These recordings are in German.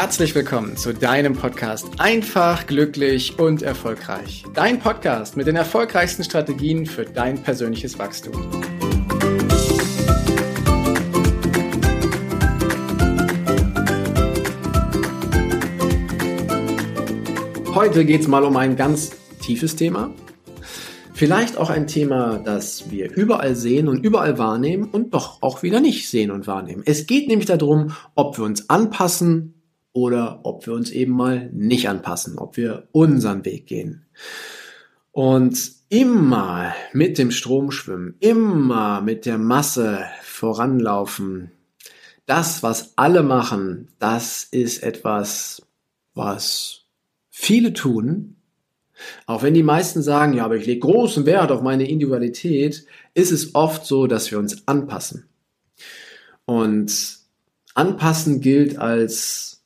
herzlich willkommen zu deinem Podcast Einfach, glücklich und erfolgreich. Dein Podcast mit den erfolgreichsten Strategien für dein persönliches Wachstum. Heute geht es mal um ein ganz tiefes Thema. Vielleicht auch ein Thema, das wir überall sehen und überall wahrnehmen und doch auch wieder nicht sehen und wahrnehmen. Es geht nämlich darum, ob wir uns anpassen oder ob wir uns eben mal nicht anpassen, ob wir unseren Weg gehen. Und immer mit dem Strom schwimmen, immer mit der Masse voranlaufen. Das, was alle machen, das ist etwas, was viele tun. Auch wenn die meisten sagen, ja, aber ich lege großen Wert auf meine Individualität, ist es oft so, dass wir uns anpassen. Und anpassen gilt als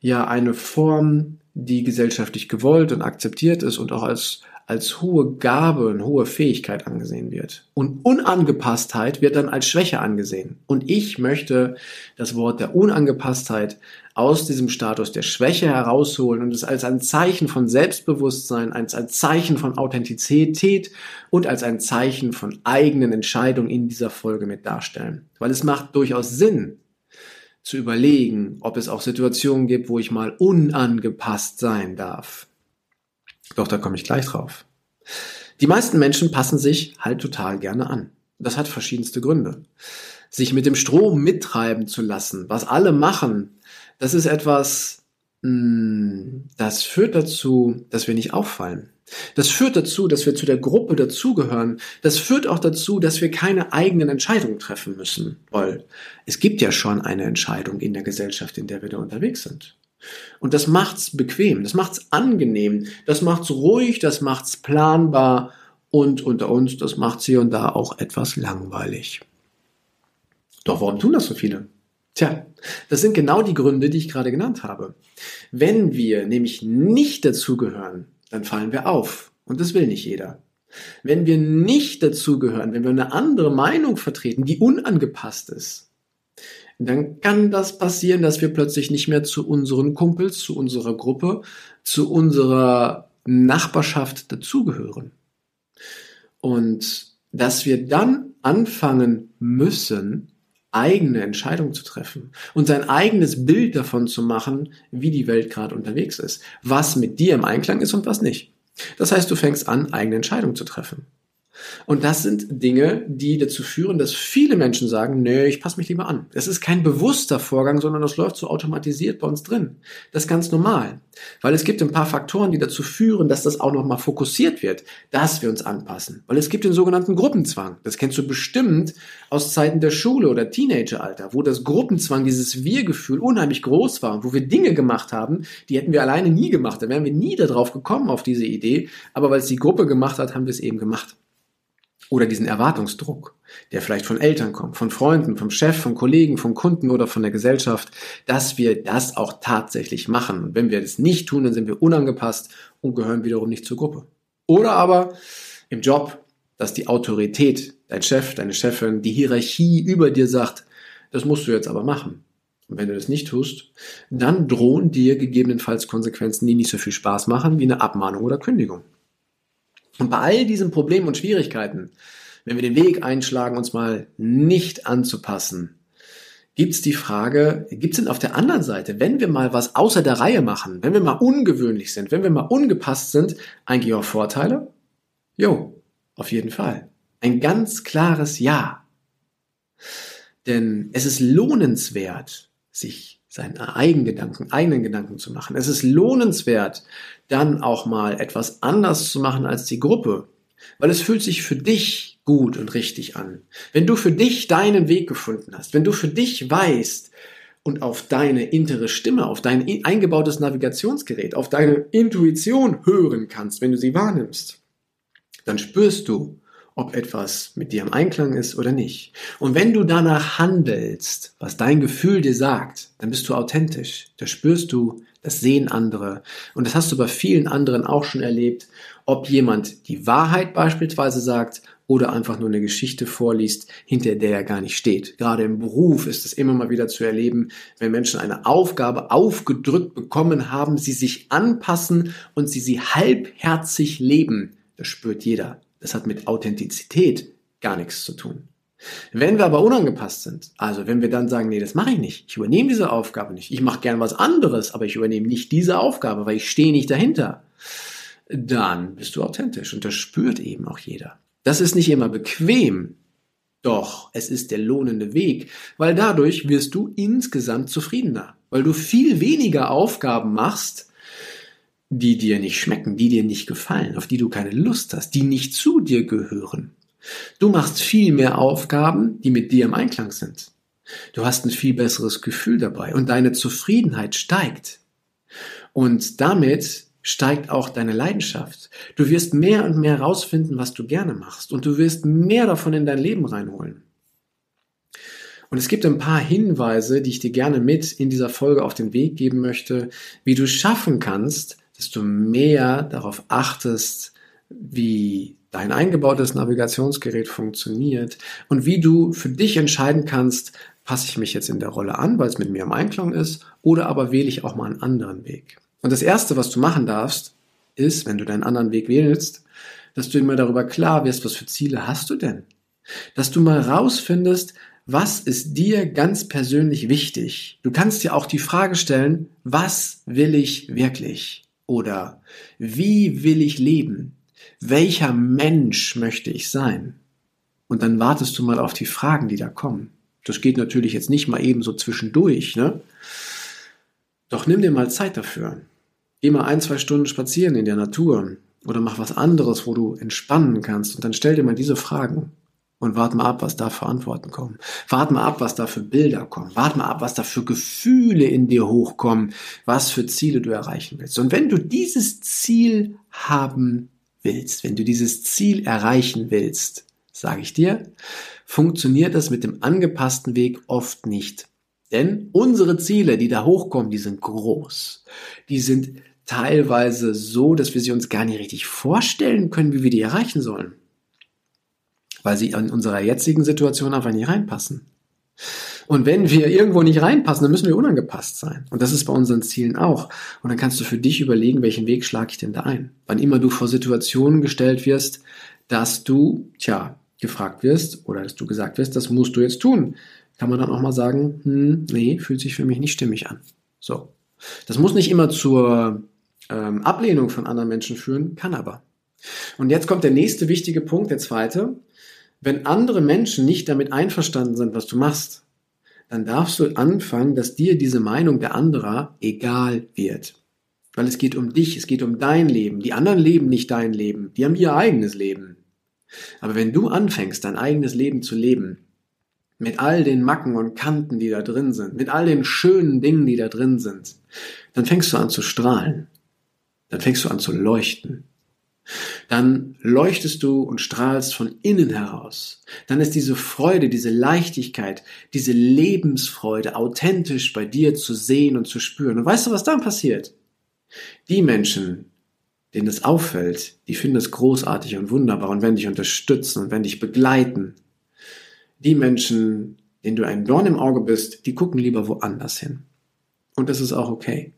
ja eine Form, die gesellschaftlich gewollt und akzeptiert ist und auch als, als hohe Gabe und hohe Fähigkeit angesehen wird. Und Unangepasstheit wird dann als Schwäche angesehen. Und ich möchte das Wort der Unangepasstheit aus diesem Status der Schwäche herausholen und es als ein Zeichen von Selbstbewusstsein, als ein Zeichen von Authentizität und als ein Zeichen von eigenen Entscheidungen in dieser Folge mit darstellen. Weil es macht durchaus Sinn, zu überlegen, ob es auch Situationen gibt, wo ich mal unangepasst sein darf. Doch da komme ich gleich drauf. Die meisten Menschen passen sich halt total gerne an. Das hat verschiedenste Gründe. Sich mit dem Strom mittreiben zu lassen, was alle machen, das ist etwas, hm, das führt dazu, dass wir nicht auffallen. Das führt dazu, dass wir zu der Gruppe dazugehören. Das führt auch dazu, dass wir keine eigenen Entscheidungen treffen müssen, weil es gibt ja schon eine Entscheidung in der Gesellschaft, in der wir da unterwegs sind. Und das macht's bequem, das macht's angenehm, das macht's ruhig, das macht's planbar und unter uns, das macht's hier und da auch etwas langweilig. Doch warum tun das so viele? Tja, das sind genau die Gründe, die ich gerade genannt habe. Wenn wir nämlich nicht dazugehören, dann fallen wir auf. Und das will nicht jeder. Wenn wir nicht dazugehören, wenn wir eine andere Meinung vertreten, die unangepasst ist, dann kann das passieren, dass wir plötzlich nicht mehr zu unseren Kumpels, zu unserer Gruppe, zu unserer Nachbarschaft dazugehören. Und dass wir dann anfangen müssen, eigene Entscheidungen zu treffen und sein eigenes Bild davon zu machen, wie die Welt gerade unterwegs ist, was mit dir im Einklang ist und was nicht. Das heißt, du fängst an, eigene Entscheidungen zu treffen. Und das sind Dinge, die dazu führen, dass viele Menschen sagen, nee, ich passe mich lieber an. Das ist kein bewusster Vorgang, sondern das läuft so automatisiert bei uns drin. Das ist ganz normal. Weil es gibt ein paar Faktoren, die dazu führen, dass das auch nochmal fokussiert wird, dass wir uns anpassen. Weil es gibt den sogenannten Gruppenzwang. Das kennst du bestimmt aus Zeiten der Schule oder Teenageralter, wo das Gruppenzwang, dieses Wir-Gefühl unheimlich groß war wo wir Dinge gemacht haben, die hätten wir alleine nie gemacht. Da wären wir nie darauf gekommen, auf diese Idee. Aber weil es die Gruppe gemacht hat, haben wir es eben gemacht oder diesen Erwartungsdruck, der vielleicht von Eltern kommt, von Freunden, vom Chef, von Kollegen, vom Kunden oder von der Gesellschaft, dass wir das auch tatsächlich machen. Und wenn wir das nicht tun, dann sind wir unangepasst und gehören wiederum nicht zur Gruppe. Oder aber im Job, dass die Autorität, dein Chef, deine Chefin, die Hierarchie über dir sagt, das musst du jetzt aber machen. Und wenn du das nicht tust, dann drohen dir gegebenenfalls Konsequenzen, die nicht so viel Spaß machen, wie eine Abmahnung oder Kündigung. Und bei all diesen Problemen und Schwierigkeiten, wenn wir den Weg einschlagen, uns mal nicht anzupassen, gibt es die Frage, gibt es denn auf der anderen Seite, wenn wir mal was außer der Reihe machen, wenn wir mal ungewöhnlich sind, wenn wir mal ungepasst sind, eigentlich auch Vorteile? Jo, auf jeden Fall. Ein ganz klares Ja. Denn es ist lohnenswert, sich seinen eigenen Gedanken, eigenen Gedanken zu machen. Es ist lohnenswert, dann auch mal etwas anders zu machen als die Gruppe, weil es fühlt sich für dich gut und richtig an. Wenn du für dich deinen Weg gefunden hast, wenn du für dich weißt und auf deine innere Stimme, auf dein eingebautes Navigationsgerät, auf deine Intuition hören kannst, wenn du sie wahrnimmst, dann spürst du, ob etwas mit dir im Einklang ist oder nicht. Und wenn du danach handelst, was dein Gefühl dir sagt, dann bist du authentisch. Da spürst du, das sehen andere. Und das hast du bei vielen anderen auch schon erlebt, ob jemand die Wahrheit beispielsweise sagt oder einfach nur eine Geschichte vorliest, hinter der er gar nicht steht. Gerade im Beruf ist es immer mal wieder zu erleben, wenn Menschen eine Aufgabe aufgedrückt bekommen haben, sie sich anpassen und sie sie halbherzig leben. Das spürt jeder. Das hat mit Authentizität gar nichts zu tun. Wenn wir aber unangepasst sind, also wenn wir dann sagen, nee, das mache ich nicht, ich übernehme diese Aufgabe nicht, ich mache gern was anderes, aber ich übernehme nicht diese Aufgabe, weil ich stehe nicht dahinter, dann bist du authentisch und das spürt eben auch jeder. Das ist nicht immer bequem, doch es ist der lohnende Weg, weil dadurch wirst du insgesamt zufriedener, weil du viel weniger Aufgaben machst, die dir nicht schmecken, die dir nicht gefallen, auf die du keine Lust hast, die nicht zu dir gehören. Du machst viel mehr Aufgaben, die mit dir im Einklang sind. Du hast ein viel besseres Gefühl dabei und deine Zufriedenheit steigt. Und damit steigt auch deine Leidenschaft. Du wirst mehr und mehr rausfinden, was du gerne machst und du wirst mehr davon in dein Leben reinholen. Und es gibt ein paar Hinweise, die ich dir gerne mit in dieser Folge auf den Weg geben möchte, wie du schaffen kannst, du mehr darauf achtest, wie dein eingebautes Navigationsgerät funktioniert und wie du für dich entscheiden kannst, passe ich mich jetzt in der Rolle an, weil es mit mir im Einklang ist, oder aber wähle ich auch mal einen anderen Weg. Und das Erste, was du machen darfst, ist, wenn du deinen anderen Weg wählst, dass du immer darüber klar wirst, was für Ziele hast du denn? Dass du mal rausfindest, was ist dir ganz persönlich wichtig? Du kannst dir auch die Frage stellen, was will ich wirklich? Oder wie will ich leben? Welcher Mensch möchte ich sein? Und dann wartest du mal auf die Fragen, die da kommen. Das geht natürlich jetzt nicht mal eben so zwischendurch, ne? Doch nimm dir mal Zeit dafür. Geh mal ein, zwei Stunden spazieren in der Natur oder mach was anderes, wo du entspannen kannst und dann stell dir mal diese Fragen und warte mal ab, was da für Antworten kommen. Warte mal ab, was da für Bilder kommen. Warte mal ab, was da für Gefühle in dir hochkommen, was für Ziele du erreichen willst. Und wenn du dieses Ziel haben willst, wenn du dieses Ziel erreichen willst, sage ich dir, funktioniert das mit dem angepassten Weg oft nicht. Denn unsere Ziele, die da hochkommen, die sind groß. Die sind teilweise so, dass wir sie uns gar nicht richtig vorstellen können, wie wir die erreichen sollen. Weil sie in unserer jetzigen Situation einfach nicht reinpassen. Und wenn wir irgendwo nicht reinpassen, dann müssen wir unangepasst sein. Und das ist bei unseren Zielen auch. Und dann kannst du für dich überlegen, welchen Weg schlage ich denn da ein. Wann immer du vor Situationen gestellt wirst, dass du, tja, gefragt wirst oder dass du gesagt wirst, das musst du jetzt tun, kann man dann auch mal sagen, hm, nee, fühlt sich für mich nicht stimmig an. So. Das muss nicht immer zur ähm, Ablehnung von anderen Menschen führen, kann aber. Und jetzt kommt der nächste wichtige Punkt, der zweite. Wenn andere Menschen nicht damit einverstanden sind, was du machst, dann darfst du anfangen, dass dir diese Meinung der anderer egal wird. Weil es geht um dich, es geht um dein Leben. Die anderen leben nicht dein Leben, die haben ihr eigenes Leben. Aber wenn du anfängst, dein eigenes Leben zu leben, mit all den Macken und Kanten, die da drin sind, mit all den schönen Dingen, die da drin sind, dann fängst du an zu strahlen. Dann fängst du an zu leuchten. Dann leuchtest du und strahlst von innen heraus. Dann ist diese Freude, diese Leichtigkeit, diese Lebensfreude authentisch bei dir zu sehen und zu spüren. Und weißt du, was dann passiert? Die Menschen, denen das auffällt, die finden es großartig und wunderbar und werden dich unterstützen und werden dich begleiten. Die Menschen, denen du ein Dorn im Auge bist, die gucken lieber woanders hin. Und das ist auch okay.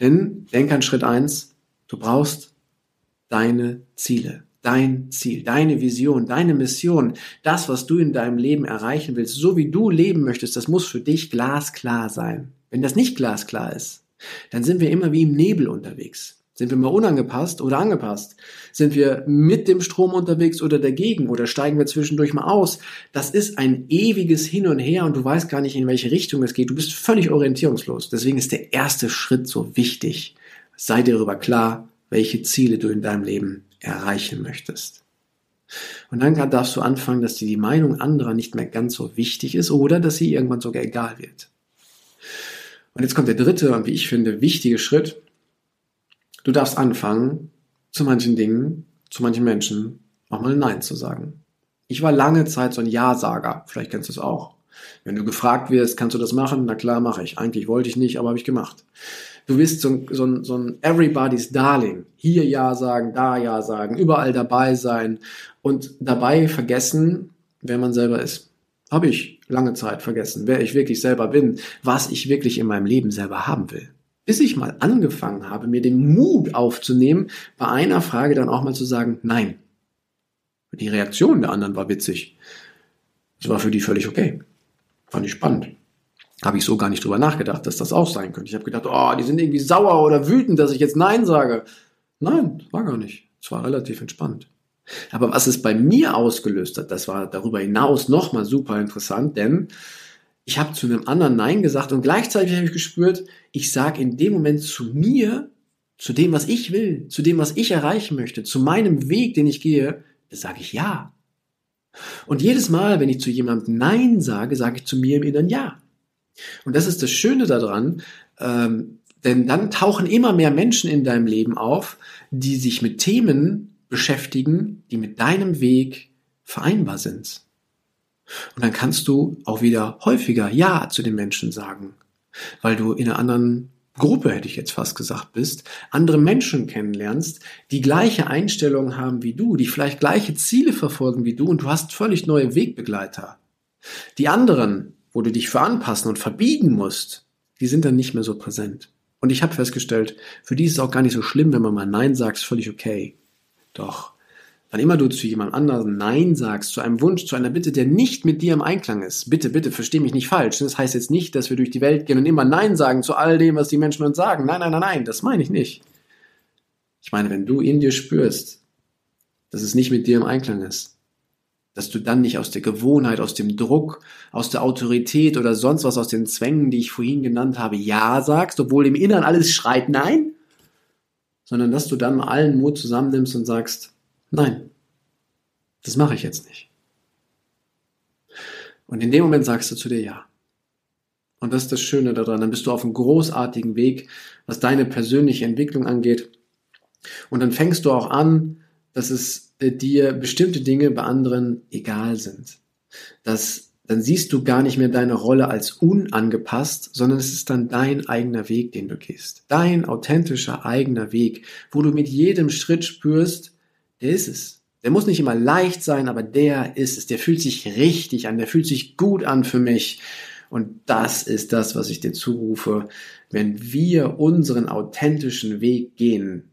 Denn denk an Schritt eins: du brauchst deine Ziele, dein Ziel, deine Vision, deine Mission, das, was du in deinem Leben erreichen willst, so wie du leben möchtest, das muss für dich glasklar sein. Wenn das nicht glasklar ist, dann sind wir immer wie im Nebel unterwegs. Sind wir mal unangepasst oder angepasst? Sind wir mit dem Strom unterwegs oder dagegen? Oder steigen wir zwischendurch mal aus? Das ist ein ewiges Hin und Her und du weißt gar nicht, in welche Richtung es geht. Du bist völlig orientierungslos. Deswegen ist der erste Schritt so wichtig. Sei dir darüber klar, welche Ziele du in deinem Leben erreichen möchtest. Und dann darfst du anfangen, dass dir die Meinung anderer nicht mehr ganz so wichtig ist oder dass sie irgendwann sogar egal wird. Und jetzt kommt der dritte und wie ich finde wichtige Schritt. Du darfst anfangen, zu manchen Dingen, zu manchen Menschen auch mal Nein zu sagen. Ich war lange Zeit so ein Ja-Sager, vielleicht kennst du es auch. Wenn du gefragt wirst, kannst du das machen? Na klar, mache ich. Eigentlich wollte ich nicht, aber habe ich gemacht. Du bist so, so, so ein Everybody's Darling. Hier Ja sagen, da Ja sagen, überall dabei sein und dabei vergessen, wer man selber ist. Habe ich lange Zeit vergessen, wer ich wirklich selber bin, was ich wirklich in meinem Leben selber haben will. Bis ich mal angefangen habe, mir den Mut aufzunehmen, bei einer Frage dann auch mal zu sagen, nein. Die Reaktion der anderen war witzig. Das war für die völlig okay. Fand ich spannend. Habe ich so gar nicht drüber nachgedacht, dass das auch sein könnte. Ich habe gedacht, oh, die sind irgendwie sauer oder wütend, dass ich jetzt Nein sage. Nein, war gar nicht. Es war relativ entspannt. Aber was es bei mir ausgelöst hat, das war darüber hinaus nochmal super interessant, denn ich habe zu einem anderen Nein gesagt und gleichzeitig habe ich gespürt, ich sage in dem Moment zu mir, zu dem, was ich will, zu dem, was ich erreichen möchte, zu meinem Weg, den ich gehe, sage ich Ja. Und jedes Mal, wenn ich zu jemandem Nein sage, sage ich zu mir im Inneren Ja. Und das ist das Schöne daran, ähm, denn dann tauchen immer mehr Menschen in deinem Leben auf, die sich mit Themen beschäftigen, die mit deinem Weg vereinbar sind. Und dann kannst du auch wieder häufiger Ja zu den Menschen sagen, weil du in einer anderen Gruppe, hätte ich jetzt fast gesagt, bist, andere Menschen kennenlernst, die gleiche Einstellungen haben wie du, die vielleicht gleiche Ziele verfolgen wie du und du hast völlig neue Wegbegleiter. Die anderen, wo du dich für anpassen und verbiegen musst, die sind dann nicht mehr so präsent. Und ich habe festgestellt, für die ist es auch gar nicht so schlimm, wenn man mal Nein sagt, ist völlig okay. Doch, wann immer du zu jemand anderem Nein sagst, zu einem Wunsch, zu einer Bitte, der nicht mit dir im Einklang ist, bitte, bitte, versteh mich nicht falsch. Das heißt jetzt nicht, dass wir durch die Welt gehen und immer Nein sagen zu all dem, was die Menschen uns sagen. Nein, nein, nein, nein, das meine ich nicht. Ich meine, wenn du in dir spürst, dass es nicht mit dir im Einklang ist, dass du dann nicht aus der Gewohnheit, aus dem Druck, aus der Autorität oder sonst was aus den Zwängen, die ich vorhin genannt habe, Ja sagst, obwohl im Inneren alles schreit Nein, sondern dass du dann allen Mut zusammennimmst und sagst, nein, das mache ich jetzt nicht. Und in dem Moment sagst du zu dir ja. Und das ist das Schöne daran. Dann bist du auf einem großartigen Weg, was deine persönliche Entwicklung angeht. Und dann fängst du auch an, dass es äh, dir bestimmte Dinge bei anderen egal sind. Dass dann siehst du gar nicht mehr deine Rolle als unangepasst, sondern es ist dann dein eigener Weg, den du gehst. Dein authentischer eigener Weg, wo du mit jedem Schritt spürst, der ist es. Der muss nicht immer leicht sein, aber der ist es. Der fühlt sich richtig an, der fühlt sich gut an für mich. Und das ist das, was ich dir zurufe. Wenn wir unseren authentischen Weg gehen,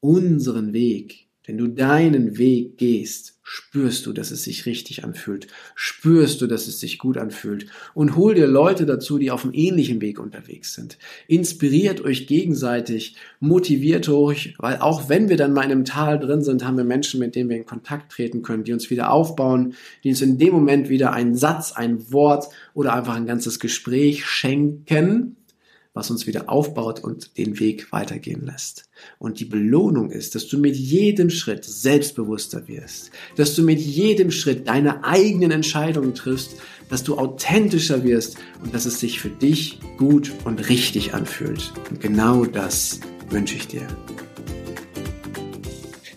unseren Weg, wenn du deinen Weg gehst, spürst du, dass es sich richtig anfühlt, spürst du, dass es sich gut anfühlt. Und hol dir Leute dazu, die auf einem ähnlichen Weg unterwegs sind. Inspiriert euch gegenseitig, motiviert euch, weil auch wenn wir dann mal in einem Tal drin sind, haben wir Menschen, mit denen wir in Kontakt treten können, die uns wieder aufbauen, die uns in dem Moment wieder einen Satz, ein Wort oder einfach ein ganzes Gespräch schenken, was uns wieder aufbaut und den Weg weitergehen lässt. Und die Belohnung ist, dass du mit jedem Schritt selbstbewusster wirst, dass du mit jedem Schritt deine eigenen Entscheidungen triffst, dass du authentischer wirst und dass es sich für dich gut und richtig anfühlt. Und genau das wünsche ich dir.